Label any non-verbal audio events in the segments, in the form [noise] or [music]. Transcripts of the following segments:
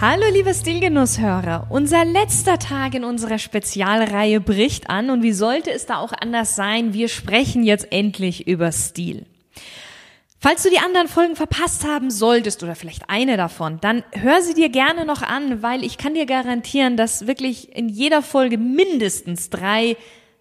Hallo liebe Stilgenusshörer, unser letzter Tag in unserer Spezialreihe bricht an und wie sollte es da auch anders sein, wir sprechen jetzt endlich über Stil. Falls du die anderen Folgen verpasst haben solltest oder vielleicht eine davon, dann hör sie dir gerne noch an, weil ich kann dir garantieren, dass wirklich in jeder Folge mindestens drei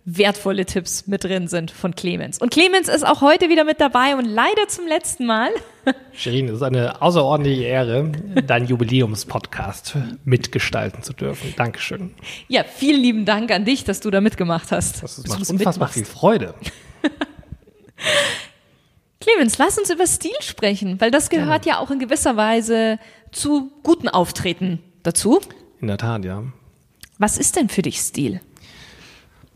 wertvolle Tipps mit drin sind von Clemens. Und Clemens ist auch heute wieder mit dabei und leider zum letzten Mal. [laughs] Shirin, es ist eine außerordentliche Ehre, deinen Jubiläumspodcast mitgestalten zu dürfen. Dankeschön. Ja, vielen lieben Dank an dich, dass du da mitgemacht hast. Das macht unfassbar viel Freude. [laughs] Clemens, lass uns über Stil sprechen, weil das gehört Gerne. ja auch in gewisser Weise zu guten Auftreten dazu. In der Tat, ja. Was ist denn für dich Stil?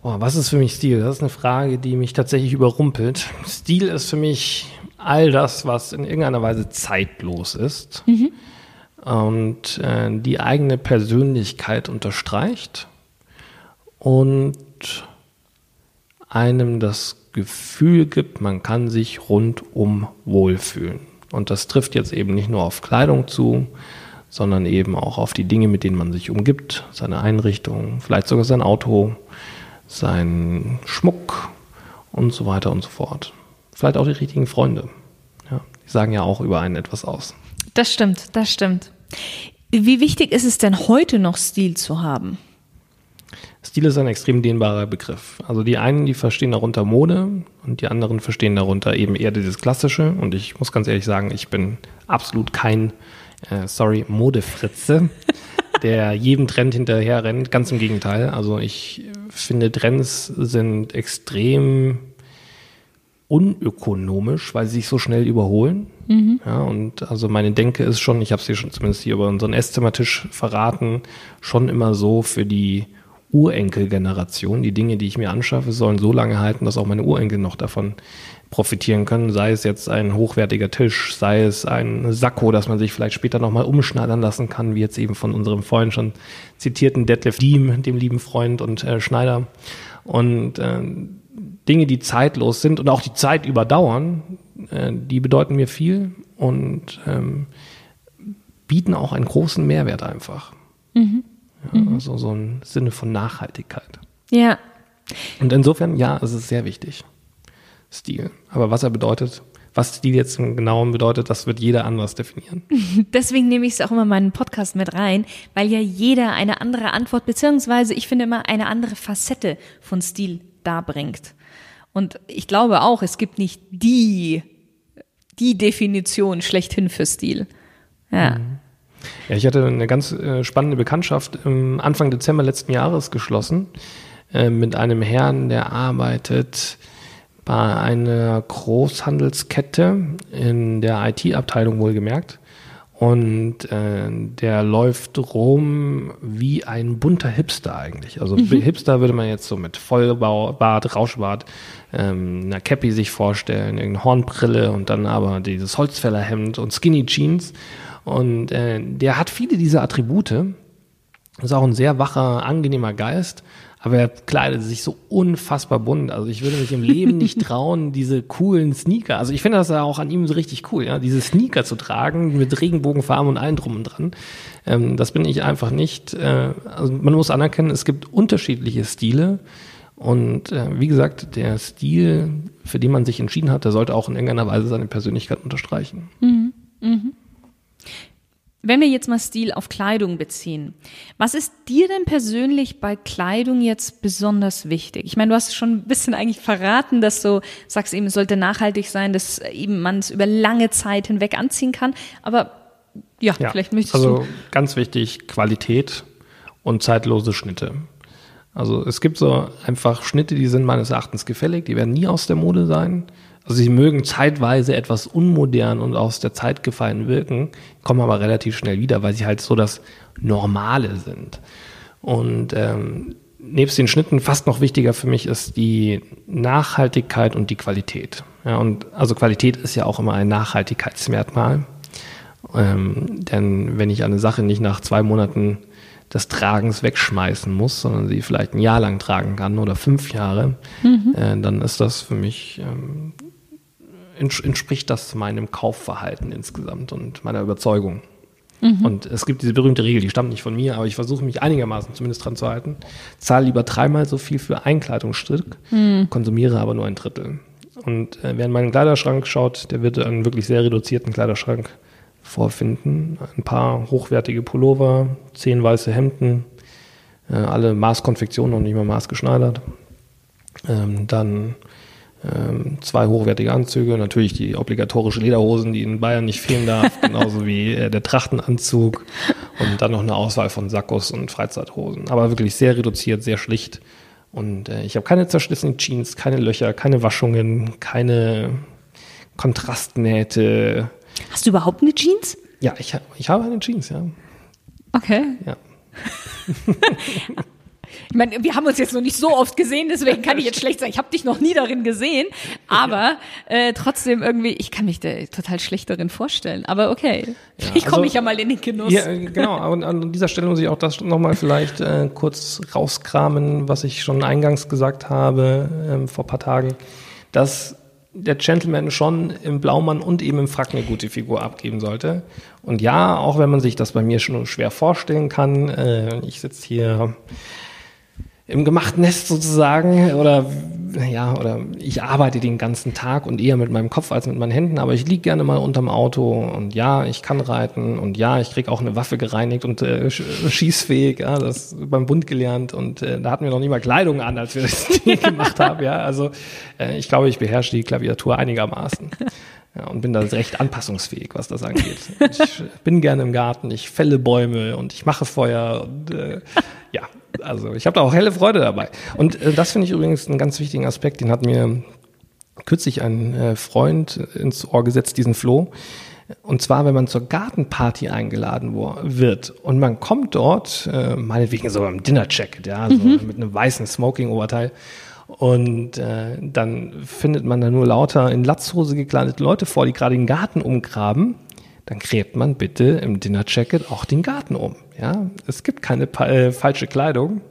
Oh, was ist für mich Stil? Das ist eine Frage, die mich tatsächlich überrumpelt. Stil ist für mich all das, was in irgendeiner Weise zeitlos ist mhm. und äh, die eigene Persönlichkeit unterstreicht und einem das Gefühl gibt, man kann sich rundum wohlfühlen. Und das trifft jetzt eben nicht nur auf Kleidung zu, sondern eben auch auf die Dinge, mit denen man sich umgibt, seine Einrichtung, vielleicht sogar sein Auto, sein Schmuck und so weiter und so fort. Vielleicht auch die richtigen Freunde. Ja, die sagen ja auch über einen etwas aus. Das stimmt, das stimmt. Wie wichtig ist es denn heute noch Stil zu haben? Stil ist ein extrem dehnbarer Begriff. Also die einen, die verstehen darunter Mode und die anderen verstehen darunter eben eher dieses Klassische. Und ich muss ganz ehrlich sagen, ich bin absolut kein, äh, sorry, Modefritze, der jedem Trend hinterher rennt. Ganz im Gegenteil. Also ich finde, Trends sind extrem unökonomisch, weil sie sich so schnell überholen. Mhm. Ja, und also meine Denke ist schon, ich habe es dir schon zumindest hier über unseren Esszimmertisch verraten, schon immer so für die Urenkelgeneration. Die Dinge, die ich mir anschaffe, sollen so lange halten, dass auch meine Urenkel noch davon profitieren können. Sei es jetzt ein hochwertiger Tisch, sei es ein Sakko, das man sich vielleicht später nochmal umschneidern lassen kann, wie jetzt eben von unserem vorhin schon zitierten Detlef Diem, dem lieben Freund und äh, Schneider. Und äh, Dinge, die zeitlos sind und auch die Zeit überdauern, äh, die bedeuten mir viel und ähm, bieten auch einen großen Mehrwert einfach. Mhm. Ja, mhm. Also so ein Sinne von Nachhaltigkeit. Ja. Und insofern, ja, es ist sehr wichtig. Stil. Aber was er bedeutet, was Stil jetzt im Genauen bedeutet, das wird jeder anders definieren. [laughs] Deswegen nehme ich es auch immer in meinen Podcast mit rein, weil ja jeder eine andere Antwort, beziehungsweise ich finde immer eine andere Facette von Stil darbringt. Und ich glaube auch, es gibt nicht die, die Definition schlechthin für Stil. Ja. Mhm. Ja, ich hatte eine ganz äh, spannende Bekanntschaft im Anfang Dezember letzten Jahres geschlossen äh, mit einem Herrn, der arbeitet bei einer Großhandelskette in der IT-Abteilung wohlgemerkt. Und äh, der läuft rum wie ein bunter Hipster eigentlich. Also mhm. Hipster würde man jetzt so mit Vollbart, Rauschbart, ähm, einer Cappy sich vorstellen, irgendeine Hornbrille und dann aber dieses Holzfällerhemd und Skinny Jeans. Und äh, der hat viele dieser Attribute. Ist auch ein sehr wacher, angenehmer Geist. Aber er kleidet sich so unfassbar bunt. Also ich würde mich im Leben nicht [laughs] trauen, diese coolen Sneaker. Also ich finde das ja auch an ihm so richtig cool, ja, diese Sneaker zu tragen mit Regenbogenfarben und allem drum und dran. Ähm, das bin ich einfach nicht. Äh, also man muss anerkennen, es gibt unterschiedliche Stile. Und äh, wie gesagt, der Stil, für den man sich entschieden hat, der sollte auch in irgendeiner Weise seine Persönlichkeit unterstreichen. Mhm. Mhm. Wenn wir jetzt mal Stil auf Kleidung beziehen, was ist dir denn persönlich bei Kleidung jetzt besonders wichtig? Ich meine, du hast schon ein bisschen eigentlich verraten, dass du sagst eben, es sollte nachhaltig sein, dass eben man es über lange Zeit hinweg anziehen kann. Aber ja, ja vielleicht möchtest also du. Also ganz wichtig, Qualität und zeitlose Schnitte. Also es gibt so einfach Schnitte, die sind meines Erachtens gefällig, die werden nie aus der Mode sein. Also sie mögen zeitweise etwas unmodern und aus der Zeit gefallen wirken, kommen aber relativ schnell wieder, weil sie halt so das Normale sind. Und ähm, nebst den Schnitten fast noch wichtiger für mich ist die Nachhaltigkeit und die Qualität. Ja, und also Qualität ist ja auch immer ein Nachhaltigkeitsmerkmal. Ähm, denn wenn ich eine Sache nicht nach zwei Monaten des Tragens wegschmeißen muss, sondern sie vielleicht ein Jahr lang tragen kann oder fünf Jahre, mhm. äh, dann ist das für mich, ähm, entspricht das meinem Kaufverhalten insgesamt und meiner Überzeugung. Mhm. Und es gibt diese berühmte Regel, die stammt nicht von mir, aber ich versuche mich einigermaßen zumindest dran zu halten. Zahle lieber dreimal so viel für ein Kleidungsstück, mhm. konsumiere aber nur ein Drittel. Und äh, wer in meinen Kleiderschrank schaut, der wird einen wirklich sehr reduzierten Kleiderschrank vorfinden. Ein paar hochwertige Pullover, zehn weiße Hemden, äh, alle Maßkonfektionen und nicht mehr maßgeschneidert. Ähm, dann zwei hochwertige Anzüge, natürlich die obligatorische Lederhosen, die in Bayern nicht fehlen darf, [laughs] genauso wie äh, der Trachtenanzug und dann noch eine Auswahl von Sackos und Freizeithosen. Aber wirklich sehr reduziert, sehr schlicht. Und äh, ich habe keine zerschlissenen Jeans, keine Löcher, keine Waschungen, keine Kontrastnähte, Hast du überhaupt eine Jeans? Ja, ich, ich habe eine Jeans, ja. Okay. Ja. [laughs] Ich meine, wir haben uns jetzt noch nicht so oft gesehen, deswegen kann ich jetzt schlecht sagen, ich habe dich noch nie darin gesehen, aber äh, trotzdem irgendwie, ich kann mich da total schlecht darin vorstellen. Aber okay, ja, ich komme also, ich ja mal in den Genuss. Ja, genau, [laughs] und an dieser Stelle muss ich auch das nochmal vielleicht äh, kurz rauskramen, was ich schon eingangs gesagt habe ähm, vor paar Tagen, dass der Gentleman schon im Blaumann und eben im Frack eine gute Figur abgeben sollte. Und ja, auch wenn man sich das bei mir schon schwer vorstellen kann, äh, ich sitze hier im gemachten Nest sozusagen oder ja oder ich arbeite den ganzen Tag und eher mit meinem Kopf als mit meinen Händen, aber ich liege gerne mal unterm Auto und ja, ich kann reiten und ja, ich krieg auch eine Waffe gereinigt und äh, schießfähig, ja, das beim Bund gelernt und äh, da hatten wir noch nie mal Kleidung an, als wir das [laughs] gemacht haben, ja, also äh, ich glaube, ich beherrsche die Klaviatur einigermaßen. Ja, und bin da recht anpassungsfähig, was das angeht. Ich bin gerne im Garten, ich fälle Bäume und ich mache Feuer und äh, ja, also ich habe da auch helle Freude dabei. Und äh, das finde ich übrigens einen ganz wichtigen Aspekt, den hat mir kürzlich ein äh, Freund ins Ohr gesetzt, diesen Floh. Und zwar, wenn man zur Gartenparty eingeladen wird und man kommt dort, äh, meinetwegen so im Dinner-Jacket, ja, so mhm. mit einem weißen Smoking-Oberteil. Und äh, dann findet man da nur lauter in Latzhose gekleidete Leute vor, die gerade den Garten umgraben dann gräbt man bitte im Dinner Jacket auch den Garten um. Ja, es gibt keine äh, falsche Kleidung,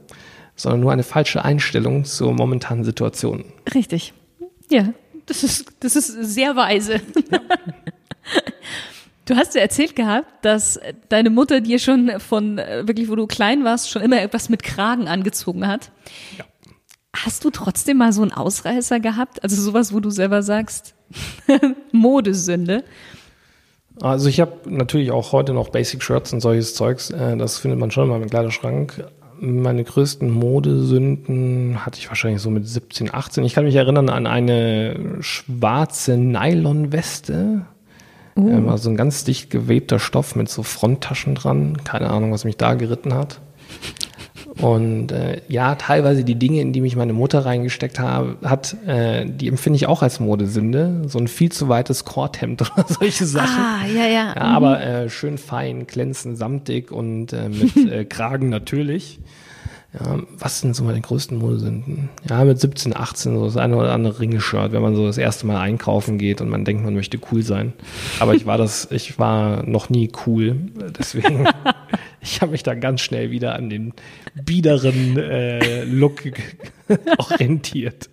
sondern nur eine falsche Einstellung zur momentanen Situation. Richtig. Ja, das ist, das ist sehr weise. Ja. Du hast ja erzählt gehabt, dass deine Mutter dir schon von äh, wirklich, wo du klein warst, schon immer etwas mit Kragen angezogen hat. Ja. Hast du trotzdem mal so einen Ausreißer gehabt? Also sowas, wo du selber sagst, [laughs] Modesünde? Also ich habe natürlich auch heute noch Basic Shirts und solches Zeugs. Äh, das findet man schon in meinem Kleiderschrank. Meine größten Modesünden hatte ich wahrscheinlich so mit 17, 18. Ich kann mich erinnern an eine schwarze Nylonweste. Uh. War so also ein ganz dicht gewebter Stoff mit so Fronttaschen dran. Keine Ahnung, was mich da geritten hat. Und äh, ja, teilweise die Dinge, in die mich meine Mutter reingesteckt habe, hat, äh, die empfinde ich auch als Modesünde. So ein viel zu weites Korthemd [laughs] oder solche Sachen. Ah, ja, ja. ja mhm. Aber äh, schön fein, glänzend, samtig und äh, mit [laughs] äh, Kragen natürlich. Ja, was sind so meine größten Modesünden? Ja, mit 17, 18 so das eine oder andere Ringeshirt, wenn man so das erste Mal einkaufen geht und man denkt, man möchte cool sein. Aber ich war das, ich war noch nie cool. Deswegen [laughs] ich habe mich da ganz schnell wieder an den biederen äh, Look [laughs] orientiert.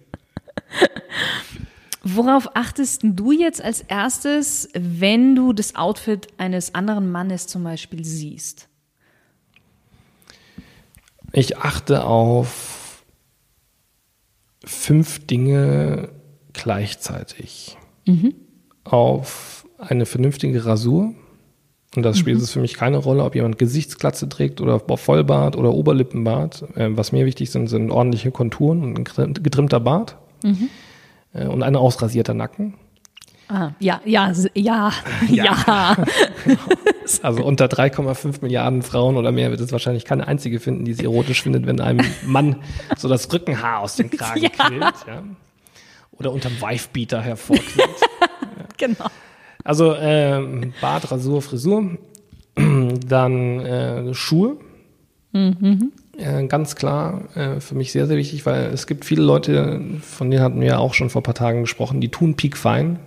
Worauf achtest du jetzt als erstes, wenn du das Outfit eines anderen Mannes zum Beispiel siehst? Ich achte auf fünf Dinge gleichzeitig. Mhm. Auf eine vernünftige Rasur, und das spielt mhm. es für mich keine Rolle, ob jemand Gesichtsklatze trägt oder Vollbart oder Oberlippenbart. Äh, was mir wichtig sind, sind ordentliche Konturen und ein getrimmter Bart mhm. äh, und ein ausrasierter Nacken. Ah, ja, ja, [laughs] ja, ja. ja. [laughs] also unter 3,5 Milliarden Frauen oder mehr wird es wahrscheinlich keine einzige finden, die es erotisch findet, wenn einem Mann so das Rückenhaar aus dem Kragen [laughs] ja. quillt. Ja. Oder unterm Wifebeater hervorquillt. Genau. Also äh, Bart, Rasur, Frisur, [clears throat] dann äh, Schuhe. Äh, ganz klar äh, für mich sehr, sehr wichtig, weil es gibt viele Leute, von denen hatten wir auch schon vor ein paar Tagen gesprochen, die tun piekfein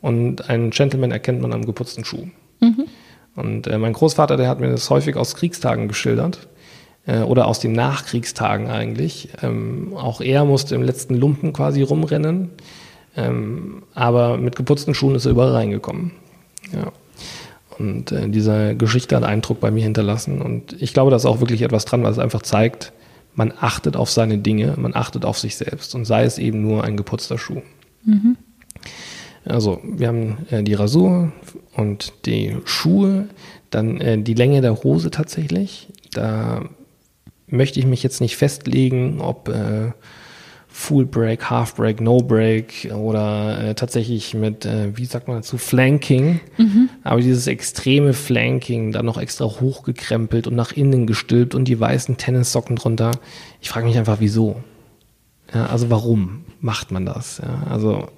und einen Gentleman erkennt man am geputzten Schuh. Und äh, mein Großvater, der hat mir das häufig aus Kriegstagen geschildert äh, oder aus den Nachkriegstagen eigentlich. Ähm, auch er musste im letzten Lumpen quasi rumrennen, ähm, aber mit geputzten Schuhen ist er überall reingekommen. Ja. Und äh, diese Geschichte hat Eindruck bei mir hinterlassen. Und ich glaube, da ist auch wirklich etwas dran, weil es einfach zeigt, man achtet auf seine Dinge, man achtet auf sich selbst und sei es eben nur ein geputzter Schuh. Also wir haben äh, die Rasur und die Schuhe, dann äh, die Länge der Hose tatsächlich. Da möchte ich mich jetzt nicht festlegen, ob äh, Full Break, Half Break, No Break oder äh, tatsächlich mit, äh, wie sagt man dazu, Flanking. Aber dieses extreme Flanking, dann noch extra hochgekrempelt und nach innen gestülpt und die weißen Tennissocken drunter. Ich frage mich einfach, wieso? Ja, also warum macht man das? Ja, also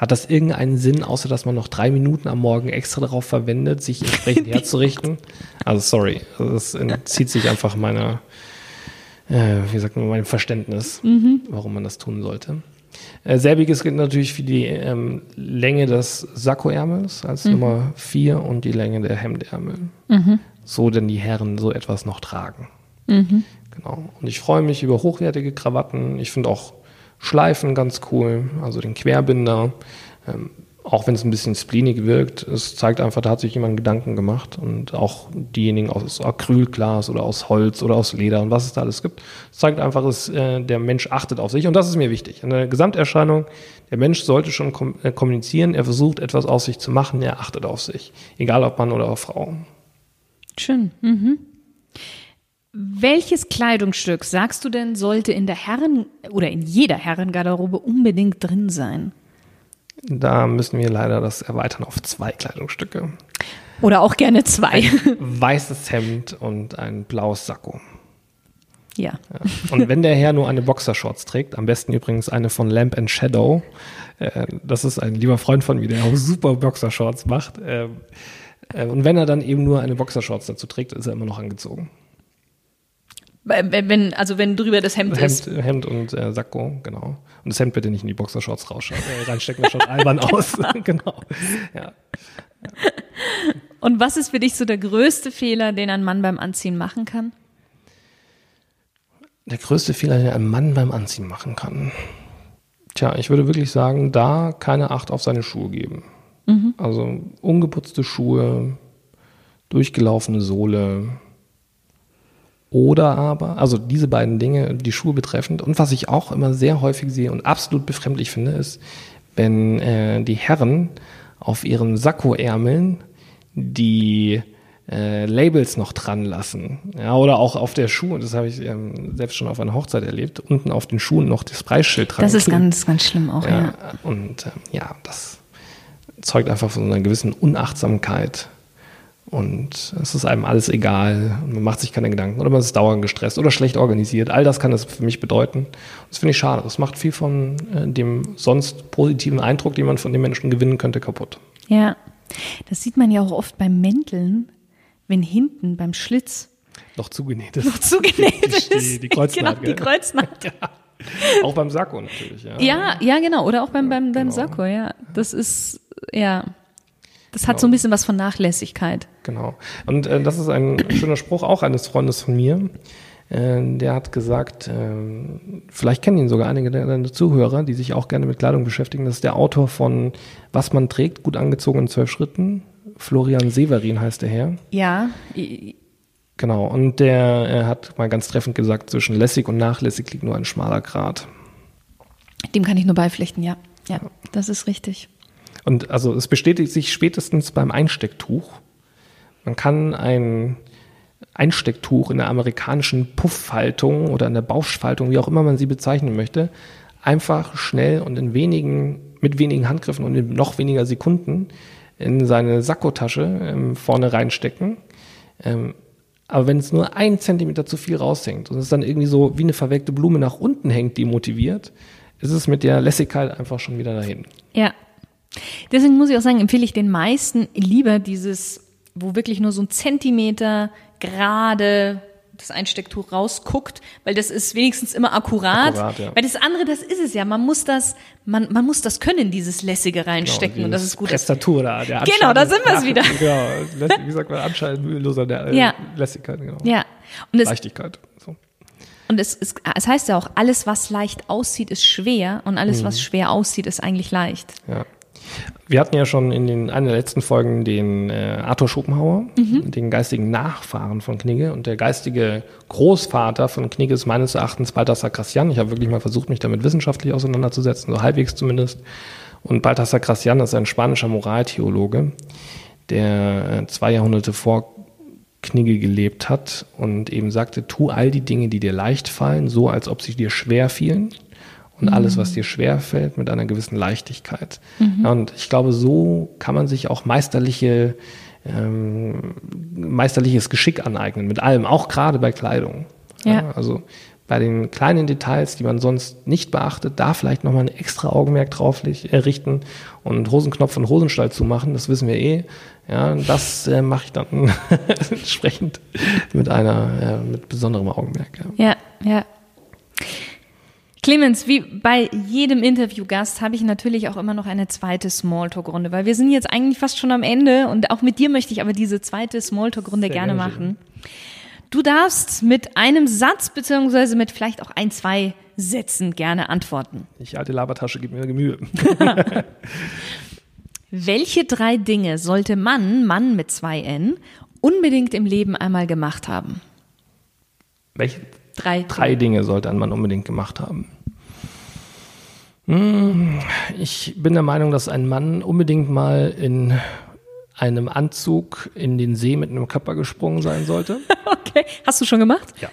hat das irgendeinen Sinn, außer dass man noch drei Minuten am Morgen extra darauf verwendet, sich entsprechend [laughs] herzurichten? Also sorry, das entzieht sich einfach meiner, äh, wie sagt man, meinem Verständnis, warum man das tun sollte. Äh, selbiges gilt natürlich für die ähm, Länge des Sakkoärmels als Nummer vier und die Länge der Hemdärmel. So denn die Herren so etwas noch tragen. Genau. Und ich freue mich über hochwertige Krawatten. Ich finde auch Schleifen ganz cool, also den Querbinder. Ähm, auch wenn es ein bisschen spleenig wirkt, es zeigt einfach, da hat sich jemand Gedanken gemacht und auch diejenigen aus Acrylglas oder aus Holz oder aus Leder und was es da alles gibt, es zeigt einfach, dass äh, der Mensch achtet auf sich und das ist mir wichtig. In der Gesamterscheinung, der Mensch sollte schon äh, kommunizieren, er versucht etwas aus sich zu machen, er achtet auf sich, egal ob Mann oder Frau. Schön. Mhm. Welches Kleidungsstück, sagst du denn, sollte in der Herren- oder in jeder Herrengarderobe unbedingt drin sein? Da müssen wir leider das erweitern auf zwei Kleidungsstücke. Oder auch gerne zwei. [laughs] Weißes Hemd und ein blaues Sakko. Ja. Ja. Und wenn der Herr nur eine Boxershorts trägt, am besten übrigens eine von Lamp and Shadow, äh, das ist ein lieber Freund von mir, der auch super Boxershorts macht. Äh, äh, und wenn er dann eben nur eine Boxershorts dazu trägt, ist er immer noch angezogen. Wenn, wenn- also wenn drüber das Hemd, ist. Hemd, Hemd und äh, Sakko, genau. Und das Hemd bitte nicht in die Boxershorts rausschauen. Äh, reinstecken, das schaut albern [laughs] aus. [laughs] genau. Ja. Und was ist für dich so der größte Fehler, den ein Mann beim Anziehen machen kann? Der größte Fehler, den ein Mann beim Anziehen machen kann. Tja, ich würde wirklich sagen, da keine Acht auf seine Schuhe geben. Also ungeputzte Schuhe, durchgelaufene Sohle. Oder aber, also diese beiden Dinge, die Schuhe betreffend. Und was ich auch immer sehr häufig sehe und absolut befremdlich finde, ist, wenn äh, die Herren auf ihren Sakkoärmeln die äh, Labels noch dran lassen. Ja, oder auch auf der Schuhe, das habe ich ähm, selbst schon auf einer Hochzeit erlebt, unten auf den Schuhen noch das Preisschild dran. Das ist kleben. ganz, ganz schlimm auch, ja. Ja, und ähm, ja, das zeugt einfach von einer gewissen Unachtsamkeit. Und es ist einem alles egal. Und man macht sich keine Gedanken. Oder man ist dauernd gestresst oder schlecht organisiert. All das kann das für mich bedeuten. Das finde ich schade. Das macht viel von äh, dem sonst positiven Eindruck, den man von den Menschen gewinnen könnte, kaputt. Ja. Das sieht man ja auch oft beim Mänteln, wenn hinten beim Schlitz Noch zugenäht ist. noch zugenäht [laughs] Die- ist. die- die Kreuznaht, Genau, die? Kreuznaht. [laughs] Auch beim Sakko natürlich. Ja. Ja, ja, genau. Oder auch beim, beim, beim genau. Sakko, ja. Das ist, ja. Das hat so ein bisschen was von Nachlässigkeit. Genau. Und äh, das ist ein schöner Spruch auch eines Freundes von mir. Äh, der hat gesagt, äh, vielleicht kennen ihn sogar einige der, Zuhörer, die sich auch gerne mit Kleidung beschäftigen. Das ist der Autor von Was man trägt, gut angezogen in zwölf Schritten. Florian Severin heißt der Herr. Ja, Genau. Und der hat mal ganz treffend gesagt, zwischen lässig und nachlässig liegt nur ein schmaler Grat. dem kann ich nur beipflichten, ja. Ja, das ist richtig. Und also es bestätigt sich spätestens beim Einstecktuch. Man kann ein Einstecktuch in der amerikanischen Puffhaltung oder in der Bauschfaltung, wie auch immer man sie bezeichnen möchte, einfach schnell und in wenigen, mit wenigen Handgriffen und in noch weniger Sekunden in seine Sakkotasche ähm, vorne reinstecken. Ähm, aber wenn es nur ein Zentimeter zu viel raushängt und es dann irgendwie so wie eine verwelkte Blume nach unten hängt, demotiviert, ist es mit der Lässigkeit einfach schon wieder dahin. Ja. Deswegen muss ich auch sagen, empfehle ich den meisten lieber dieses, wo wirklich nur so ein Zentimeter gerade das Einstecktuch rausguckt, weil das ist wenigstens immer akkurat. akkurat ja. Weil das andere, das ist es ja. Man muss das, man, man muss das können, dieses lässige reinstecken genau, und das ist gut. Prestatur da, der Genau, da sind wir es wieder. [laughs] Genau, wie sagt man, anscheinend müheloser der äh, ja. Lässigkeit, genau. Ja. Und Leichtigkeit. So. Und es, es, es heißt ja auch, alles, was leicht aussieht, ist schwer und alles, mhm. was schwer aussieht, ist eigentlich leicht. Ja. Wir hatten ja schon in den, einer der letzten Folgen den äh, Arthur Schopenhauer, mhm. den geistigen Nachfahren von Knigge. Und der geistige Großvater von Knigge ist meines Erachtens Balthasar Gracian. Ich habe wirklich mal versucht, mich damit wissenschaftlich auseinanderzusetzen, so halbwegs zumindest. Und Balthasar Gracian ist ein spanischer Moraltheologe, der äh, zwei Jahrhunderte vor Knigge gelebt hat und eben sagte, tu all die Dinge, die dir leicht fallen, so als ob sie dir schwer fielen und mhm. alles, was dir schwer fällt, mit einer gewissen Leichtigkeit. Mhm. Ja, und ich glaube, so kann man sich auch meisterliche, ähm, meisterliches Geschick aneignen, mit allem, auch gerade bei Kleidung. Ja. ja. also bei den kleinen Details, die man sonst nicht beachtet, da vielleicht nochmal ein extra Augenmerk drauf äh, richten und Hosenknopf und Hosenstall zu machen, das wissen wir eh. Ja, das äh, mache ich dann [laughs] entsprechend mit einer, äh, mit besonderem Augenmerk. Ja, ja. ja. Clemens, wie bei jedem Interviewgast habe ich natürlich auch immer noch eine zweite Smalltalk-Runde, weil wir sind jetzt eigentlich fast schon am Ende und auch mit dir möchte ich aber diese zweite Smalltalk-Runde gerne machen. Du darfst mit einem Satz beziehungsweise mit vielleicht auch ein, zwei Sätzen gerne antworten. Ich alte Labertasche, gib mir Mühe. [laughs] Welche drei Dinge sollte man, Mann mit zwei N, unbedingt im Leben einmal gemacht haben? Welche Drei, Drei Dinge sollte ein Mann unbedingt gemacht haben. Hm, ich bin der Meinung, dass ein Mann unbedingt mal in einem Anzug in den See mit einem Körper gesprungen sein sollte. [laughs] okay. Hast du schon gemacht? Ja.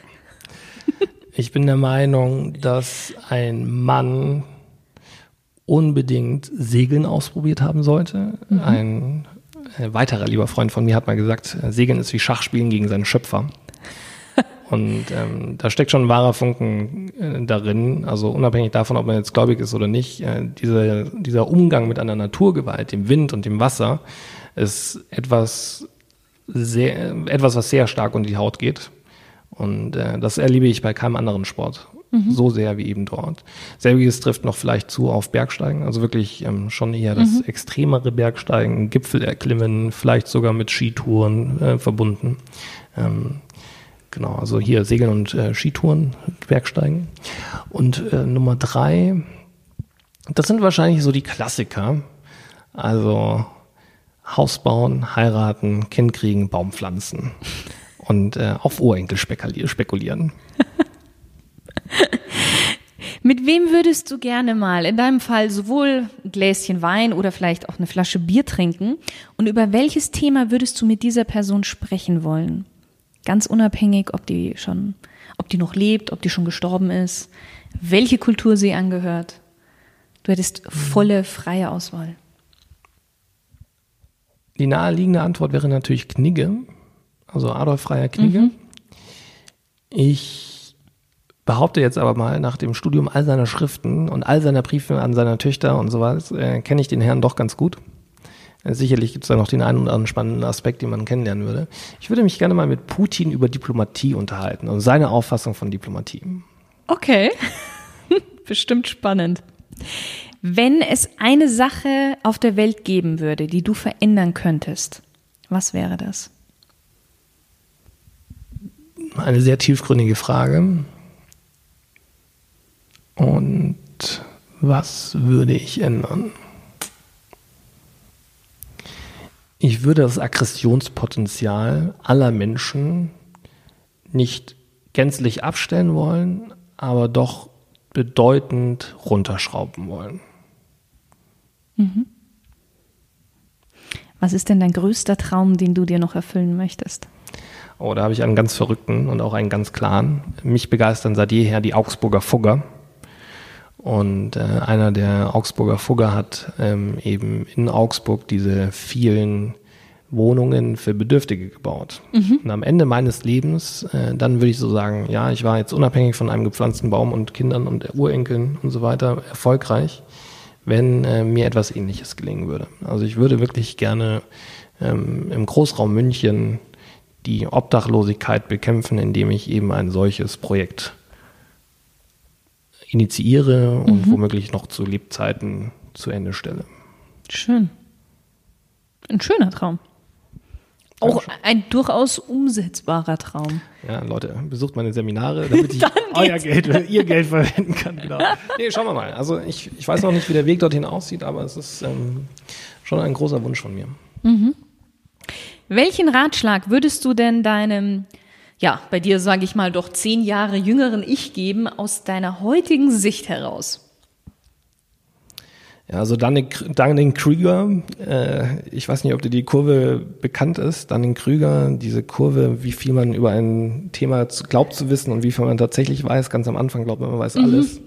Ich bin der Meinung, dass ein Mann unbedingt Segeln ausprobiert haben sollte. Mhm. Ein, ein weiterer lieber Freund von mir hat mal gesagt, Segeln ist wie Schachspielen gegen seinen Schöpfer. Und ähm, da steckt schon ein wahrer Funken äh, darin, also unabhängig davon, ob man jetzt gläubig ist oder nicht, äh, dieser, dieser Umgang mit einer Naturgewalt, dem Wind und dem Wasser, ist etwas sehr, etwas, was sehr stark unter die Haut geht. Und äh, das erlebe ich bei keinem anderen Sport mhm. so sehr wie eben dort. Selbiges trifft noch vielleicht zu auf Bergsteigen, also wirklich ähm, schon eher das mhm. extremere Bergsteigen, Gipfel erklimmen, vielleicht sogar mit Skitouren äh, verbunden. Ähm, Genau, also hier Segeln und äh, Skitouren, Bergsteigen. Und äh, Nummer drei, das sind wahrscheinlich so die Klassiker. Also Haus bauen, heiraten, Kind kriegen, Baum pflanzen und äh, auf Urenkel spekulieren. [laughs] Mit wem würdest du gerne mal in deinem Fall sowohl ein Gläschen Wein oder vielleicht auch eine Flasche Bier trinken? Und über welches Thema würdest du mit dieser Person sprechen wollen? Ganz unabhängig, ob die schon, ob die noch lebt, ob die schon gestorben ist, welche Kultur sie angehört. Du hättest volle freie Auswahl. Die naheliegende Antwort wäre natürlich Knigge, also Adolf Freier Knigge. Mhm. Ich behaupte jetzt aber mal, nach dem Studium all seiner Schriften und all seiner Briefe an seine Töchter und so was, äh, kenne ich den Herrn doch ganz gut. Sicherlich gibt es da noch den einen oder anderen spannenden Aspekt, den man kennenlernen würde. Ich würde mich gerne mal mit Putin über Diplomatie unterhalten und seine Auffassung von Diplomatie. Okay, [laughs] bestimmt spannend. Wenn es eine Sache auf der Welt geben würde, die du verändern könntest, was wäre das? Eine sehr tiefgründige Frage. Und was würde ich ändern? Ich würde das Aggressionspotenzial aller Menschen nicht gänzlich abstellen wollen, aber doch bedeutend runterschrauben wollen. Mhm. Was ist denn dein größter Traum, den du dir noch erfüllen möchtest? Oh, da habe ich einen ganz verrückten und auch einen ganz klaren. Mich begeistern seit jeher die Augsburger Fugger. Und äh, einer der Augsburger Fugger hat ähm, eben in Augsburg diese vielen Wohnungen für Bedürftige gebaut. Mhm. Und am Ende meines Lebens, äh, dann würde ich so sagen, ja, ich war jetzt unabhängig von einem gepflanzten Baum und Kindern und Urenkeln und so weiter erfolgreich, wenn äh, mir etwas ähnliches gelingen würde. Also ich würde wirklich gerne ähm, im Großraum München die Obdachlosigkeit bekämpfen, indem ich eben ein solches Projekt initiiere und mhm. womöglich noch zu Lebzeiten zu Ende stelle. Schön. Ein schöner Traum. Auch ein durchaus umsetzbarer Traum. Ja, Leute, besucht meine Seminare, damit ich [laughs] euer Geld, ihr Geld verwenden kann. Genau. Nee, schauen wir mal. Also ich, ich weiß noch nicht, wie der Weg dorthin aussieht, aber es ist ähm, schon ein großer Wunsch von mir. Mhm. Welchen Ratschlag würdest du denn deinem, ja, bei dir sage ich mal doch zehn Jahre jüngeren Ich geben aus deiner heutigen Sicht heraus? Ja, also Dunning Krüger, äh, ich weiß nicht, ob dir die Kurve bekannt ist. Dunning Krüger, diese Kurve, wie viel man über ein Thema glaubt zu wissen und wie viel man tatsächlich weiß. Ganz am Anfang glaubt man, man weiß mhm. alles.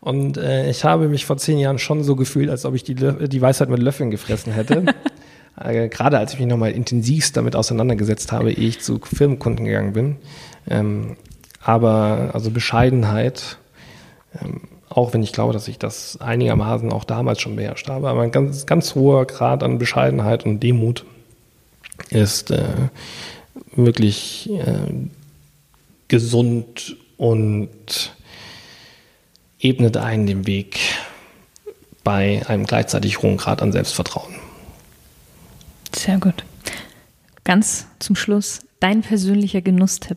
Und äh, ich habe mich vor zehn Jahren schon so gefühlt, als ob ich die, die Weisheit mit Löffeln gefressen hätte. [laughs] äh, gerade als ich mich nochmal intensivst damit auseinandergesetzt habe, ehe ich zu Firmenkunden gegangen bin. Ähm, aber also Bescheidenheit, ähm, auch wenn ich glaube, dass ich das einigermaßen auch damals schon beherrscht habe. Aber ein ganz, ganz hoher Grad an Bescheidenheit und Demut ist äh, wirklich äh, gesund und ebnet einen den Weg bei einem gleichzeitig hohen Grad an Selbstvertrauen. Sehr gut. Ganz zum Schluss dein persönlicher Genusstipp.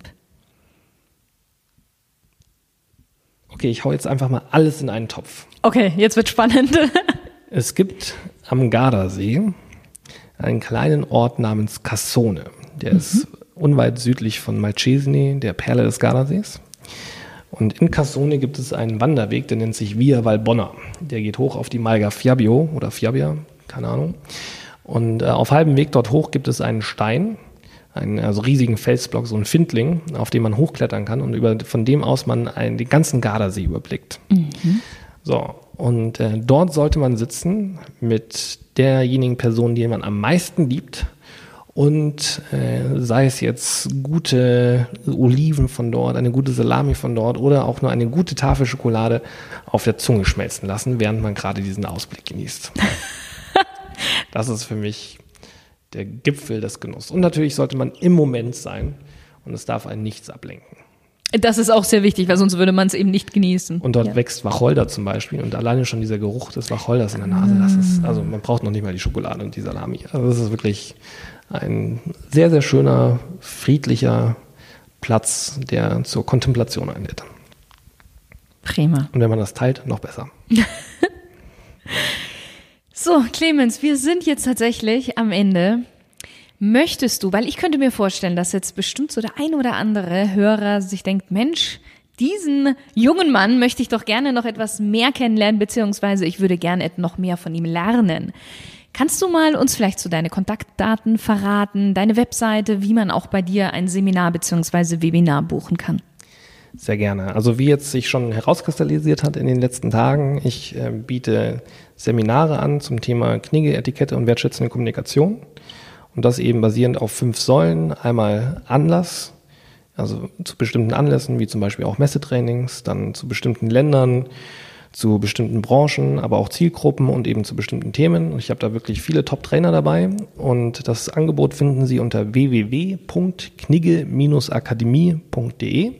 Okay, ich hau jetzt einfach mal alles in einen Topf. Okay, jetzt wird spannend. [laughs] es gibt am Gardasee einen kleinen Ort namens Cassone. Der mhm. ist unweit südlich von Malcesine, der Perle des Gardasees. Und in Cassone gibt es einen Wanderweg, der nennt sich Via Valbonna. Der geht hoch auf die Malga Fiabio oder Fiabia, keine Ahnung. Und äh, auf halbem Weg dort hoch gibt es einen Stein, einen also riesigen Felsblock, so ein Findling, auf dem man hochklettern kann und über, von dem aus man einen, den ganzen Gardasee überblickt. Mhm. So, und äh, dort sollte man sitzen mit derjenigen Person, die man am meisten liebt. Und äh, sei es jetzt gute Oliven von dort, eine gute Salami von dort oder auch nur eine gute Tafel Schokolade auf der Zunge schmelzen lassen, während man gerade diesen Ausblick genießt. [laughs] das ist für mich der Gipfel des Genusses. Und natürlich sollte man im Moment sein und es darf einen nichts ablenken. Das ist auch sehr wichtig, weil sonst würde man es eben nicht genießen. Und dort ja. wächst Wacholder zum Beispiel und alleine schon dieser Geruch des Wacholders in der Nase, das ist, also man braucht noch nicht mal die Schokolade und die Salami. Also das ist wirklich ein sehr, sehr schöner, friedlicher Platz, der zur Kontemplation einlädt. Prima. Und wenn man das teilt, noch besser. [laughs] So, Clemens, wir sind jetzt tatsächlich am Ende. Möchtest du, weil ich könnte mir vorstellen, dass jetzt bestimmt so der ein oder andere Hörer sich denkt, Mensch, diesen jungen Mann möchte ich doch gerne noch etwas mehr kennenlernen, beziehungsweise ich würde gerne noch mehr von ihm lernen. Kannst du mal uns vielleicht so deine Kontaktdaten verraten, deine Webseite, wie man auch bei dir ein Seminar beziehungsweise Webinar buchen kann? Sehr gerne. Also wie jetzt sich schon herauskristallisiert hat in den letzten Tagen, ich äh, biete Seminare an zum Thema Knigge, Etikette und wertschätzende Kommunikation. Und das eben basierend auf fünf Säulen. Einmal Anlass, also zu bestimmten Anlässen, wie zum Beispiel auch Messetrainings, dann zu bestimmten Ländern, zu bestimmten Branchen, aber auch Zielgruppen und eben zu bestimmten Themen. Und ich habe da wirklich viele Top-Trainer dabei. Und das Angebot finden Sie unter www.knigge-akademie.de.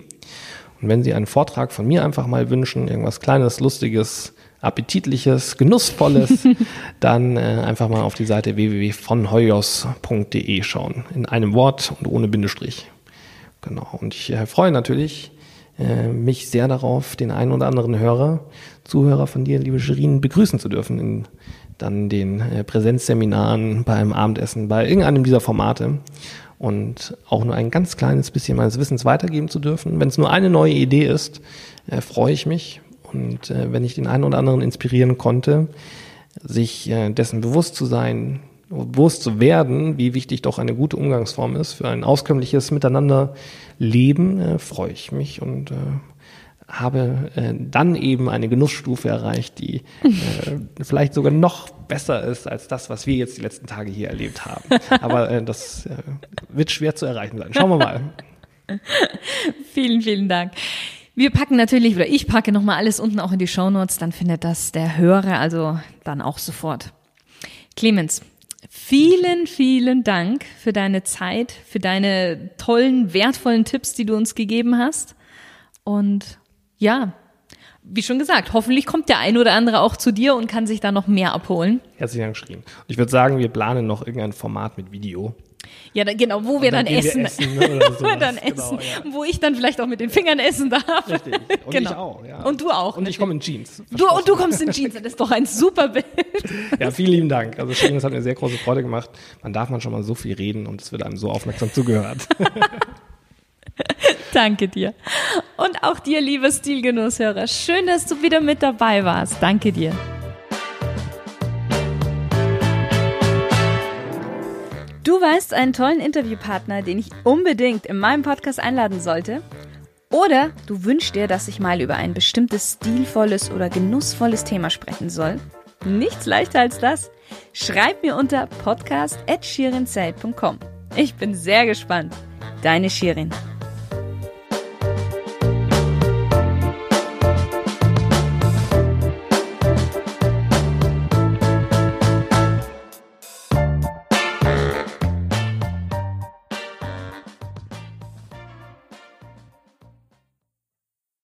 Und wenn Sie einen Vortrag von mir einfach mal wünschen, irgendwas Kleines, Lustiges, Appetitliches, Genussvolles, [laughs] dann äh, einfach mal auf die Seite www.vonhoyos.de schauen. In einem Wort und ohne Bindestrich. Genau. Und ich äh, freue natürlich äh, mich sehr darauf, den einen oder anderen Hörer, Zuhörer von dir, liebe Shirin, begrüßen zu dürfen in dann den äh, Präsenzseminaren, beim Abendessen, bei irgendeinem dieser Formate und auch nur ein ganz kleines bisschen meines Wissens weitergeben zu dürfen. Wenn es nur eine neue Idee ist, äh, freue ich mich. Und äh, wenn ich den einen oder anderen inspirieren konnte, sich äh, dessen bewusst zu sein, bewusst zu werden, wie wichtig doch eine gute Umgangsform ist für ein auskömmliches Miteinanderleben, äh, freue ich mich und äh, habe äh, dann eben eine Genussstufe erreicht, die äh, [laughs] vielleicht sogar noch besser ist als das, was wir jetzt die letzten Tage hier erlebt haben. [laughs] Aber äh, das äh, wird schwer zu erreichen sein. Schauen wir mal. [laughs] vielen, vielen Dank. Wir packen natürlich, oder ich packe nochmal alles unten auch in die Show Notes, dann findet das der Hörer also dann auch sofort. Clemens, vielen, vielen Dank für deine Zeit, für deine tollen, wertvollen Tipps, die du uns gegeben hast. Und ja, wie schon gesagt, hoffentlich kommt der ein oder andere auch zu dir und kann sich da noch mehr abholen. Herzlichen Dank, Schrien. Ich würde sagen, wir planen noch irgendein Format mit Video. Ja, dann, genau, wo wir dann, dann essen. Wir essen ne, wo wir [laughs] dann genau, essen. Ja. Wo ich dann vielleicht auch mit den Fingern essen darf. Richtig. Und [laughs] genau. ich auch, ja. Und du auch. Und ich komme in Jeans. Du, und du kommst in Jeans. Das ist doch ein super Bild. [laughs] Ja, vielen lieben Dank. Also schön, das hat mir sehr große Freude gemacht. Man darf man schon mal so viel reden und es wird einem so aufmerksam zugehört. [laughs] Danke dir. Und auch dir, liebe Stilgenusshörer. Schön, dass du wieder mit dabei warst. Danke dir. Du weißt einen tollen Interviewpartner, den ich unbedingt in meinem Podcast einladen sollte? Oder du wünschst dir, dass ich mal über ein bestimmtes stilvolles oder genussvolles Thema sprechen soll? Nichts leichter als das. Schreib mir unter podcast.shirinzeit.com. Ich bin sehr gespannt. Deine Shirin.